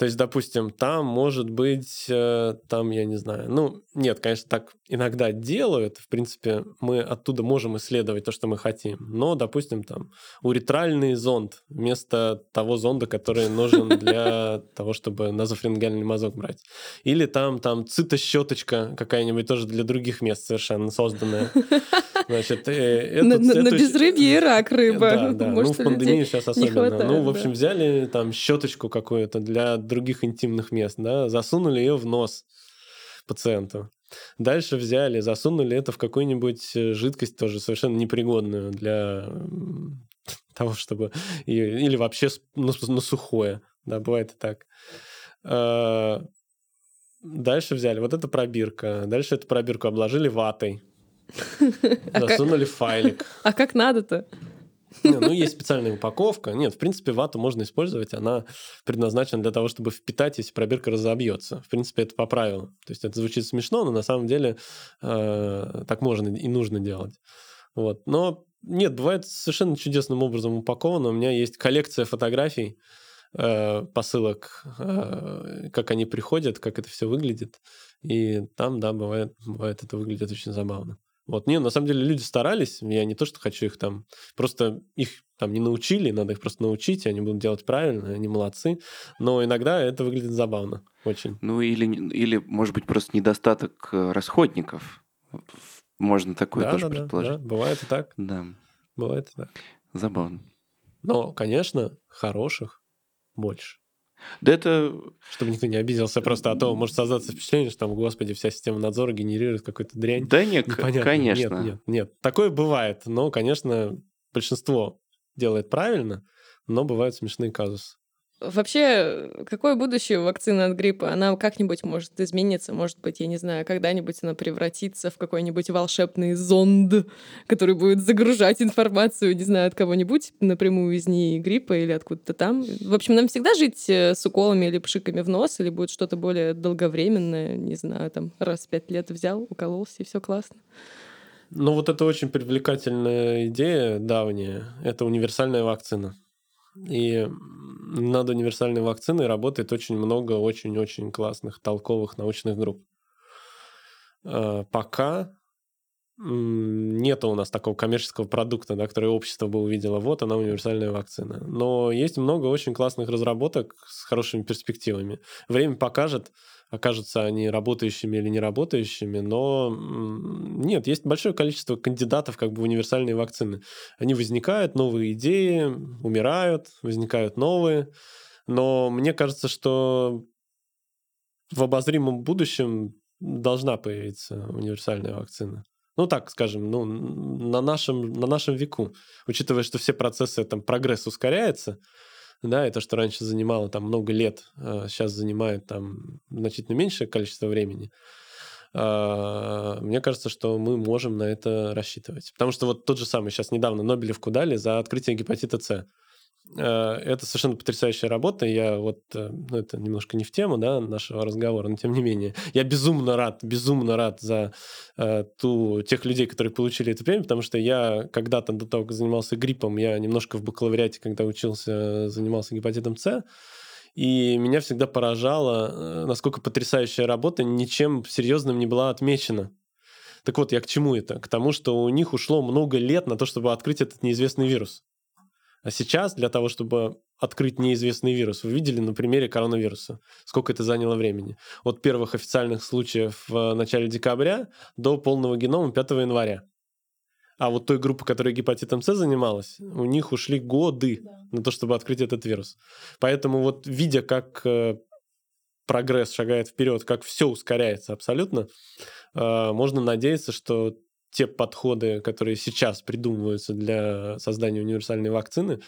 [SPEAKER 3] То есть, допустим, там может быть, э, там, я не знаю, ну, нет, конечно, так иногда делают, в принципе, мы оттуда можем исследовать то, что мы хотим, но, допустим, там, уретральный зонд вместо того зонда, который нужен для того, чтобы назофрингальный мазок брать. Или там, там, цитощеточка какая-нибудь тоже для других мест совершенно созданная.
[SPEAKER 2] Значит, э, на, на, на безрыбье и рак рыба.
[SPEAKER 3] Да, да. ну, в пандемии сейчас особенно. ну, в общем, взяли там щеточку какую-то для других интимных мест, да, засунули ее в нос пациенту. Дальше взяли, засунули это в какую-нибудь э, жидкость тоже совершенно непригодную для того, чтобы... Или вообще на, на сухое. Да, бывает и так. А, дальше взяли. Вот это пробирка. Дальше эту пробирку обложили ватой. А засунули файлик.
[SPEAKER 2] А как надо-то?
[SPEAKER 3] Ну, есть специальная упаковка. Нет, в принципе, вату можно использовать. Она предназначена для того, чтобы впитать, если пробирка разобьется. В принципе, это по правилам. То есть это звучит смешно, но на самом деле э, так можно и нужно делать. Вот. Но нет, бывает совершенно чудесным образом упаковано. У меня есть коллекция фотографий, э, посылок, э, как они приходят, как это все выглядит. И там, да, бывает, бывает это выглядит очень забавно. Вот, не, на самом деле люди старались, я не то, что хочу их там, просто их там не научили, надо их просто научить, они будут делать правильно, они молодцы, но иногда это выглядит забавно очень.
[SPEAKER 1] Ну или, или может быть, просто недостаток э, расходников. Можно такое да, тоже да, предположить. Да, да,
[SPEAKER 3] бывает и так.
[SPEAKER 1] Да.
[SPEAKER 3] Бывает и так.
[SPEAKER 1] Забавно.
[SPEAKER 3] Но, конечно, хороших больше.
[SPEAKER 1] Да это...
[SPEAKER 3] Чтобы никто не обиделся просто, а то может создаться впечатление, что там, господи, вся система надзора генерирует какую-то дрянь.
[SPEAKER 1] Да нет, Непонятно. конечно.
[SPEAKER 3] Нет, нет, нет. Такое бывает, но, конечно, большинство делает правильно, но бывают смешные казусы.
[SPEAKER 2] Вообще, какое будущее вакцины от гриппа? Она как-нибудь может измениться, может быть, я не знаю, когда-нибудь она превратится в какой-нибудь волшебный зонд, который будет загружать информацию, не знаю, от кого-нибудь напрямую из ней гриппа или откуда-то там. В общем, нам всегда жить э, с уколами или пшиками в нос, или будет что-то более долговременное, не знаю, там раз в пять лет взял, укололся, и все классно.
[SPEAKER 3] Ну вот это очень привлекательная идея давняя. Это универсальная вакцина. И над универсальной вакциной работает очень много очень-очень классных, толковых научных групп. А, пока нет у нас такого коммерческого продукта, да, который общество бы увидело. Вот она, универсальная вакцина. Но есть много очень классных разработок с хорошими перспективами. Время покажет, окажутся они работающими или не работающими, но нет, есть большое количество кандидатов как бы в универсальные вакцины. Они возникают, новые идеи, умирают, возникают новые, но мне кажется, что в обозримом будущем должна появиться универсальная вакцина. Ну, так скажем, ну, на нашем, на нашем веку, учитывая, что все процессы, там, прогресс ускоряется, да, и то, что раньше занимало там много лет, сейчас а занимает там значительно меньшее количество времени. А, мне кажется, что мы можем на это рассчитывать. Потому что вот тот же самый, сейчас недавно Нобелевку дали за открытие гепатита С. Э, это совершенно потрясающая работа. Я вот, э, ну, это немножко не в тему, да, нашего разговора, но тем не менее, я безумно рад, безумно рад за э, ту, тех людей, которые получили эту премию, потому что я когда-то до того, как занимался гриппом, я немножко в бакалавриате, когда учился, занимался гепатитом С, и меня всегда поражало, насколько потрясающая работа ничем серьезным не была отмечена. Так вот, я к чему это? К тому, что у них ушло много лет на то, чтобы открыть этот неизвестный вирус. А сейчас для того, чтобы открыть неизвестный вирус, вы видели на примере коронавируса, сколько это заняло времени. От первых официальных случаев в начале декабря до полного генома 5 января. А вот той группы, которая гепатитом С занималась, у них ушли годы да. на то, чтобы открыть этот вирус. Поэтому вот видя, как э, прогресс шагает вперед, как все ускоряется абсолютно, э, можно надеяться, что те подходы, которые сейчас придумываются для создания универсальной вакцины,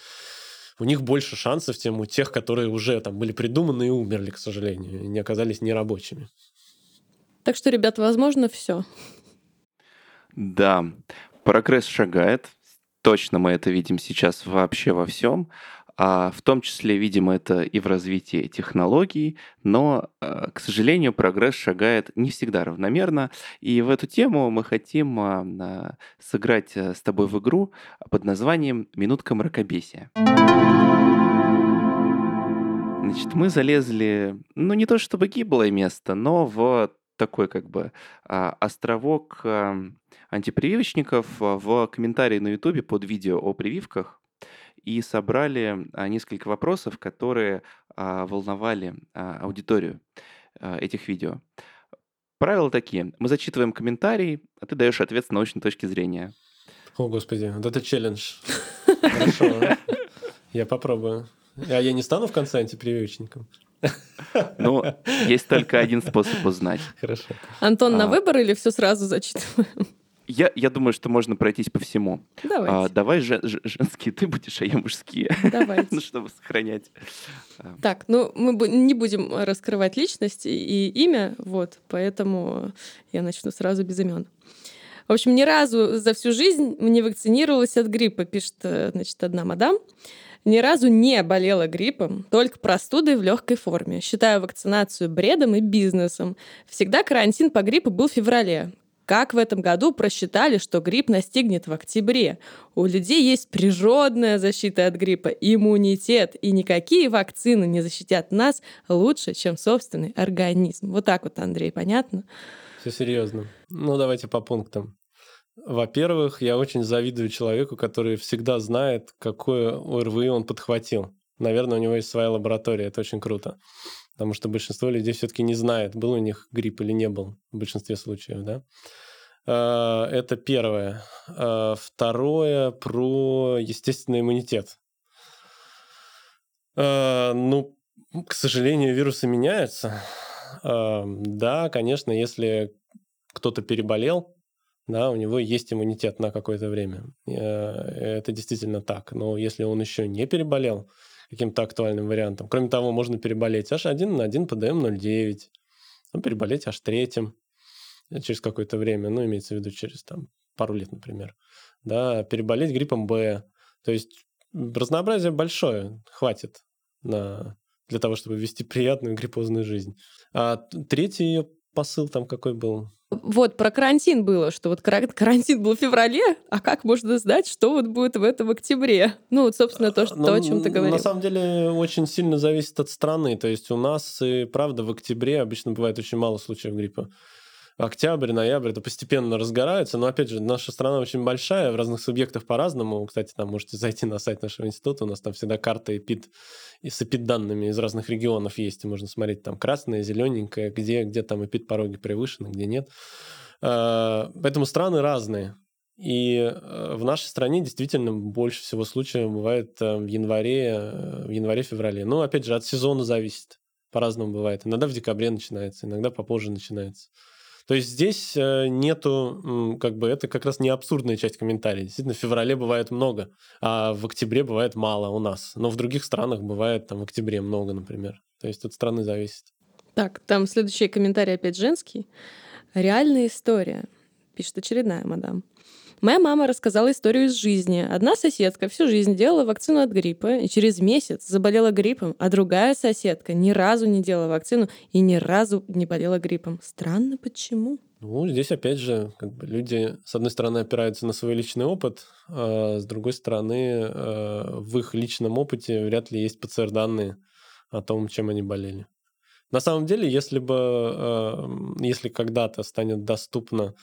[SPEAKER 3] у них больше шансов, чем у тех, которые уже там были придуманы и умерли, к сожалению, и не оказались нерабочими.
[SPEAKER 2] Так что, ребят, возможно, все.
[SPEAKER 1] Да, прогресс шагает. Точно мы это видим сейчас вообще во всем. А в том числе, видимо, это и в развитии технологий, но, э, к сожалению, прогресс шагает не всегда равномерно. И в эту тему мы хотим а, сыграть э, с тобой в игру под названием «Минутка мракобесия». Значит, мы залезли, ну, не то чтобы гиблое место, но в такой как бы а, островок антипрививочников в комментарии на Ютубе под видео о прививках и собрали а, несколько вопросов, которые а, волновали а, аудиторию этих видео. Правила такие. Мы зачитываем комментарий, а ты даешь ответ с научной точки зрения.
[SPEAKER 3] О, господи, вот это челлендж. Хорошо. Я попробую. А я не стану в конце антипрививочником?
[SPEAKER 1] Ну, есть только один способ узнать.
[SPEAKER 3] Хорошо.
[SPEAKER 2] Антон, на выбор или все сразу зачитываем?
[SPEAKER 1] Я, я думаю, что можно пройтись по всему.
[SPEAKER 2] Давайте. А,
[SPEAKER 1] давай же, ж, женские ты будешь, а я мужские.
[SPEAKER 2] Давайте.
[SPEAKER 1] ну, чтобы сохранять.
[SPEAKER 2] А. Так, ну мы не будем раскрывать личность и имя, вот, поэтому я начну сразу без имен. В общем, ни разу за всю жизнь не вакцинировалась от гриппа, пишет, э, значит, одна мадам. Ни разу не болела гриппом, только простудой в легкой форме. Считаю вакцинацию бредом и бизнесом. Всегда карантин по гриппу был в феврале. Как в этом году просчитали, что грипп настигнет в октябре? У людей есть природная защита от гриппа, иммунитет, и никакие вакцины не защитят нас лучше, чем собственный организм. Вот так вот, Андрей, понятно?
[SPEAKER 3] Все серьезно. Ну, давайте по пунктам. Во-первых, я очень завидую человеку, который всегда знает, какое ОРВИ он подхватил. Наверное, у него есть своя лаборатория, это очень круто. Потому что большинство людей все-таки не знает, был у них грипп или не был в большинстве случаев, да. А, это первое. А, второе про естественный иммунитет. А, ну, к сожалению, вирусы меняются. Да, конечно, если кто-то переболел, да, у него есть иммунитет на какое-то время. Это действительно так. Но если он еще не переболел, каким-то актуальным вариантом. Кроме того, можно переболеть H1N1 PDM09, ну, переболеть H3 э, через какое-то время, ну, имеется в виду через там, пару лет, например. Да, переболеть гриппом Б. То есть разнообразие большое, хватит на, для того, чтобы вести приятную гриппозную жизнь. А третий ее посыл там какой был?
[SPEAKER 2] Вот, про карантин было, что вот карантин был в феврале, а как можно знать, что вот будет в этом октябре? Ну, вот, собственно, то, что, Но, то о чем ты говорил.
[SPEAKER 3] На самом деле, очень сильно зависит от страны. То есть у нас, и правда, в октябре обычно бывает очень мало случаев гриппа октябрь, ноябрь, это постепенно разгорается. Но, опять же, наша страна очень большая, в разных субъектах по-разному. Кстати, там можете зайти на сайт нашего института, у нас там всегда карта эпид, и с эпид-данными из разных регионов есть, и можно смотреть там красное, зелененькое, где, где там эпид-пороги превышены, где нет. А, поэтому страны разные. И э, в нашей стране действительно больше всего случаев бывает э, в январе, э, в январе-феврале. Но, опять же, от сезона зависит. По-разному бывает. Иногда в декабре начинается, иногда попозже начинается. То есть здесь э, нету, как бы, это как раз не абсурдная часть комментариев. Действительно, в феврале бывает много, а в октябре бывает мало у нас. Но в других странах бывает там в октябре много, например. То есть от страны зависит.
[SPEAKER 2] Так, там следующий комментарий опять женский. Реальная история, пишет очередная мадам. Моя мама рассказала историю из жизни. Одна соседка всю жизнь делала вакцину от гриппа и через месяц заболела гриппом, а другая соседка ни разу не делала вакцину и ни разу не болела гриппом. Странно, почему?
[SPEAKER 3] Ну, здесь опять же, как бы люди, с одной стороны, опираются на свой личный опыт, а с другой стороны, э, в их личном опыте вряд ли есть ПЦР-данные о том, чем они болели. На самом деле, если бы, э, если когда-то станет доступно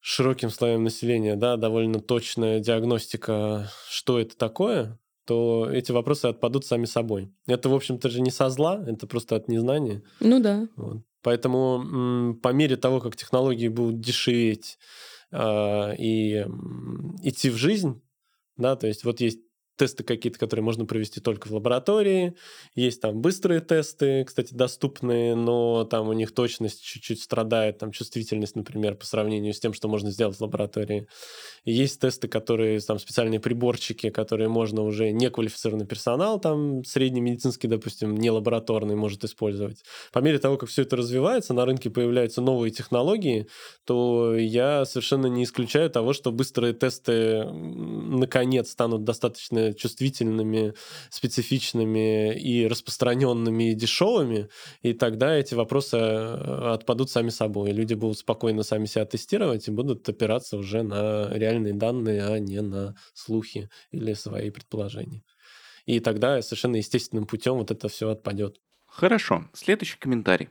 [SPEAKER 3] широким слоям населения, да, довольно точная диагностика, что это такое, то эти вопросы отпадут сами собой. Это, в общем-то же, не со зла, это просто от незнания.
[SPEAKER 2] Ну да.
[SPEAKER 3] Вот. Поэтому по мере того, как технологии будут дешеветь э, и идти в жизнь, да, то есть вот есть тесты какие-то, которые можно провести только в лаборатории. Есть там быстрые тесты, кстати, доступные, но там у них точность чуть-чуть страдает, там чувствительность, например, по сравнению с тем, что можно сделать в лаборатории. Есть тесты, которые, там специальные приборчики, которые можно уже неквалифицированный персонал, там средний медицинский, допустим, не лабораторный может использовать. По мере того, как все это развивается, на рынке появляются новые технологии, то я совершенно не исключаю того, что быстрые тесты наконец станут достаточно чувствительными, специфичными и распространенными и дешевыми, и тогда эти вопросы э, отпадут сами собой. Люди будут спокойно сами себя тестировать и будут опираться уже на реальные данные, а не на слухи или свои предположения. И тогда совершенно естественным путем вот это все отпадет.
[SPEAKER 1] Хорошо. Следующий комментарий.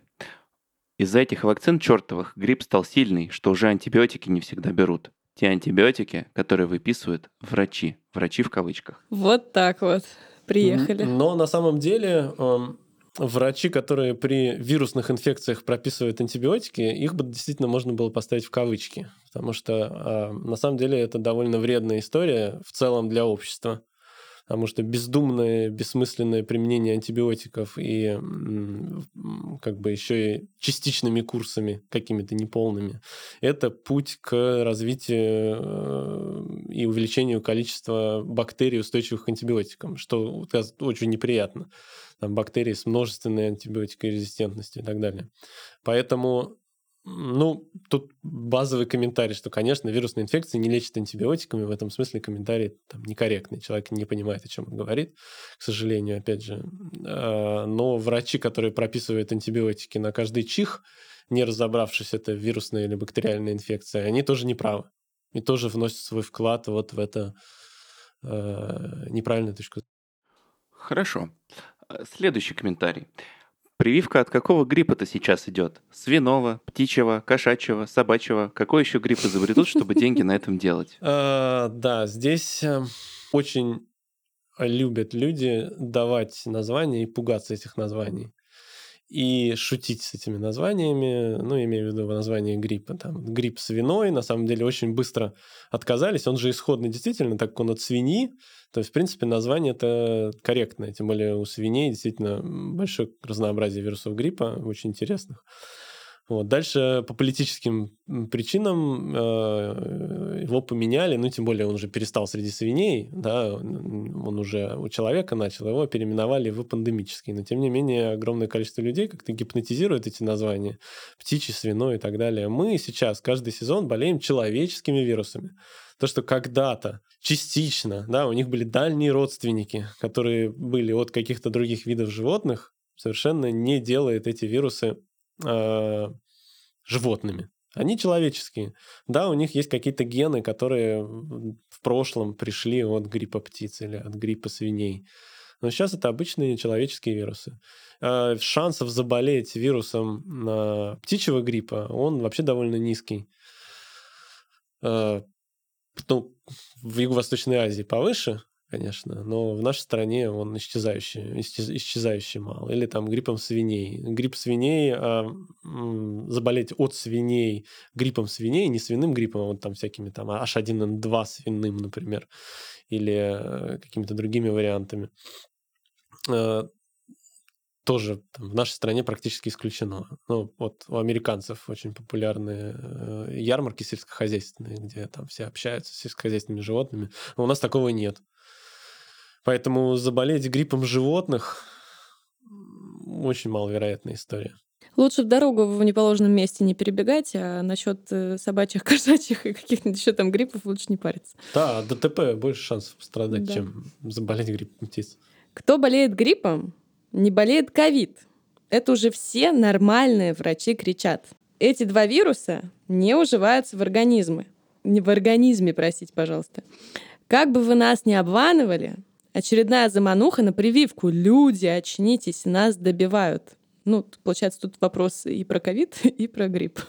[SPEAKER 1] Из-за этих вакцин чертовых грипп стал сильный, что уже антибиотики не всегда берут те антибиотики, которые выписывают врачи. Врачи в кавычках.
[SPEAKER 2] Вот так вот. Приехали.
[SPEAKER 3] Но на самом деле эм, врачи, которые при вирусных инфекциях прописывают антибиотики, их бы действительно можно было поставить в кавычки. Потому что э, на самом деле это довольно вредная история в целом для общества потому что бездумное, бессмысленное применение антибиотиков и как бы еще и частичными курсами, какими-то неполными, это путь к развитию э, и увеличению количества бактерий, устойчивых к антибиотикам, что очень неприятно. Там бактерии с множественной антибиотикорезистентностью и так далее. Поэтому ну, тут базовый комментарий, что, конечно, вирусные инфекции не лечат антибиотиками. В этом смысле комментарий там, некорректный. Человек не понимает, о чем он говорит, к сожалению, опять же. А, но врачи, которые прописывают антибиотики на каждый чих, не разобравшись, это вирусная или бактериальная инфекция, они тоже не правы. И тоже вносят свой вклад вот в это э, неправильную точку.
[SPEAKER 1] Хорошо. Следующий комментарий. Прививка от какого гриппа-то сейчас идет? Свиного, птичьего, кошачьего, собачьего? Какой еще грипп изобретут, чтобы деньги на этом делать?
[SPEAKER 3] А, да, здесь э, очень любят люди давать названия и пугаться этих названий и шутить с этими названиями, ну, имею в виду название гриппа, там, грипп свиной, на самом деле очень быстро отказались, он же исходный действительно, так как он от свиньи, то есть, в принципе, название это корректное, тем более у свиней действительно большое разнообразие вирусов гриппа, очень интересных. Вот. Дальше по политическим причинам э, его поменяли, ну, тем более он уже перестал среди свиней, да, он уже у человека начал, его переименовали в пандемический. Но, тем не менее, огромное количество людей как-то гипнотизирует эти названия, птичий, свиной и так далее. Мы сейчас каждый сезон болеем человеческими вирусами. То, что когда-то частично, да, у них были дальние родственники, которые были от каких-то других видов животных, совершенно не делает эти вирусы э, животными. Они человеческие. Да, у них есть какие-то гены, которые в прошлом пришли от гриппа птиц или от гриппа свиней. Но сейчас это обычные человеческие вирусы. Э, шансов заболеть вирусом э, птичьего гриппа, он вообще довольно низкий. Ну, в Юго-Восточной Азии повыше, конечно, но в нашей стране он исчезающий, исчезающий мало. Или там гриппом свиней. Грипп свиней, а, заболеть от свиней гриппом свиней, не свиным гриппом, а вот там всякими там H1N2 свиным, например, или э, какими-то другими вариантами э, тоже там, в нашей стране практически исключено. Ну, вот у американцев очень популярные э, ярмарки сельскохозяйственные, где там все общаются с сельскохозяйственными животными. Но у нас такого нет. Поэтому заболеть гриппом животных очень маловероятная история.
[SPEAKER 2] Лучше в дорогу в неположенном месте не перебегать, а насчет э, собачьих, кошачьих и каких-нибудь еще там гриппов лучше не париться.
[SPEAKER 3] Да, ДТП больше шансов пострадать, да. чем заболеть гриппом птиц.
[SPEAKER 2] Кто болеет гриппом, не болеет ковид. Это уже все нормальные врачи кричат. Эти два вируса не уживаются в организмы. Не в организме, простите, пожалуйста. Как бы вы нас не обманывали, очередная замануха на прививку. Люди, очнитесь, нас добивают. Ну, получается, тут вопрос и про ковид, и про грипп.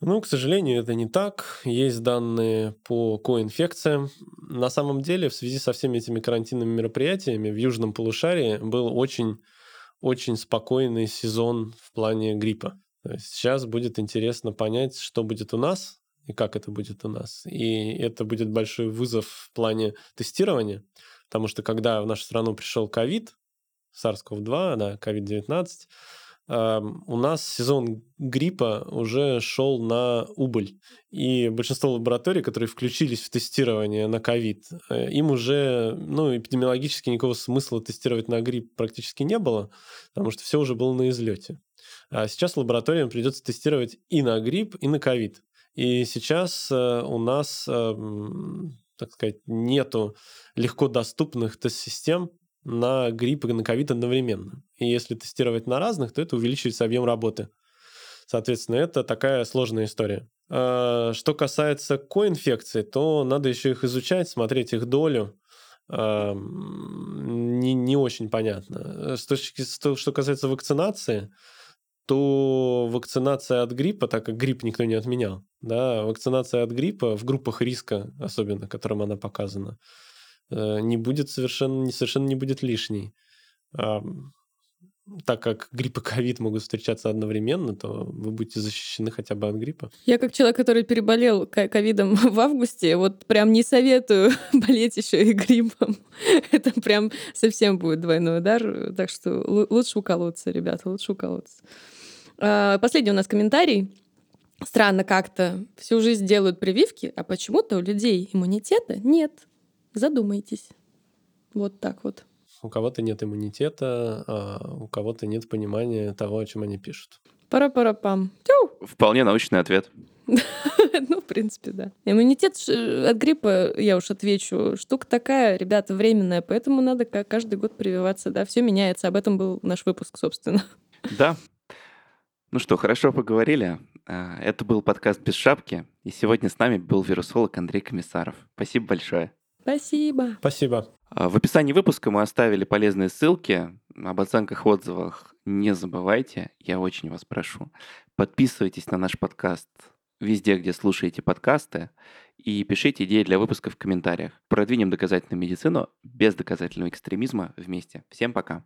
[SPEAKER 3] Ну, к сожалению, это не так. Есть данные по коинфекциям. На самом деле, в связи со всеми этими карантинными мероприятиями в южном полушарии был очень, очень спокойный сезон в плане гриппа. То есть сейчас будет интересно понять, что будет у нас и как это будет у нас. И это будет большой вызов в плане тестирования, потому что когда в нашу страну пришел ковид, SARS-CoV-2, да, COVID-19, у нас сезон гриппа уже шел на убыль. И большинство лабораторий, которые включились в тестирование на ковид, э, им уже ну, эпидемиологически никакого смысла тестировать на грипп практически не было, потому что все уже было на излете. А сейчас лабораториям придется тестировать и на грипп, и на ковид. И сейчас э, у нас, так сказать, нету легко доступных тест-систем, на грипп и на ковид одновременно. И если тестировать на разных, то это увеличивается объем работы. Соответственно, это такая сложная история. А, что касается коинфекций, то надо еще их изучать, смотреть их долю. А, не, не очень понятно. С точки, что касается вакцинации, то вакцинация от гриппа, так как грипп никто не отменял, да, вакцинация от гриппа в группах риска, особенно, которым она показана, Э, не будет совершенно, совершенно не будет лишней. Так как грипп и ковид могут встречаться одновременно, то вы будете защищены хотя бы от гриппа.
[SPEAKER 2] Я как человек, который переболел ковидом в августе, вот прям не советую болеть еще и гриппом. Это прям совсем будет двойной удар. Так что лучше уколоться, ребята, лучше уколоться. А, последний у нас комментарий. Странно как-то. Всю жизнь делают прививки, а почему-то у людей иммунитета нет. Задумайтесь. Вот так вот.
[SPEAKER 3] У кого-то нет иммунитета, а у кого-то нет понимания того, о чем они пишут.
[SPEAKER 2] Пара-пара-пам.
[SPEAKER 1] Вполне научный ответ.
[SPEAKER 2] Ну, в принципе, да. Иммунитет от гриппа, я уж отвечу, штука такая, ребята, временная, поэтому надо каждый год прививаться, да, все меняется. Об этом был наш выпуск, собственно.
[SPEAKER 1] Да. Ну что, хорошо поговорили. А, это был подкаст «Без шапки», и сегодня с нами был вирусолог Андрей Комиссаров. Спасибо большое.
[SPEAKER 2] Спасибо.
[SPEAKER 3] Спасибо.
[SPEAKER 1] А, в описании выпуска мы оставили полезные ссылки. Об оценках, отзывах не забывайте, я очень вас прошу. Подписывайтесь на наш подкаст везде, где слушаете подкасты, и пишите идеи для выпуска в комментариях. Продвинем доказательную медицину без доказательного экстремизма вместе. Всем пока.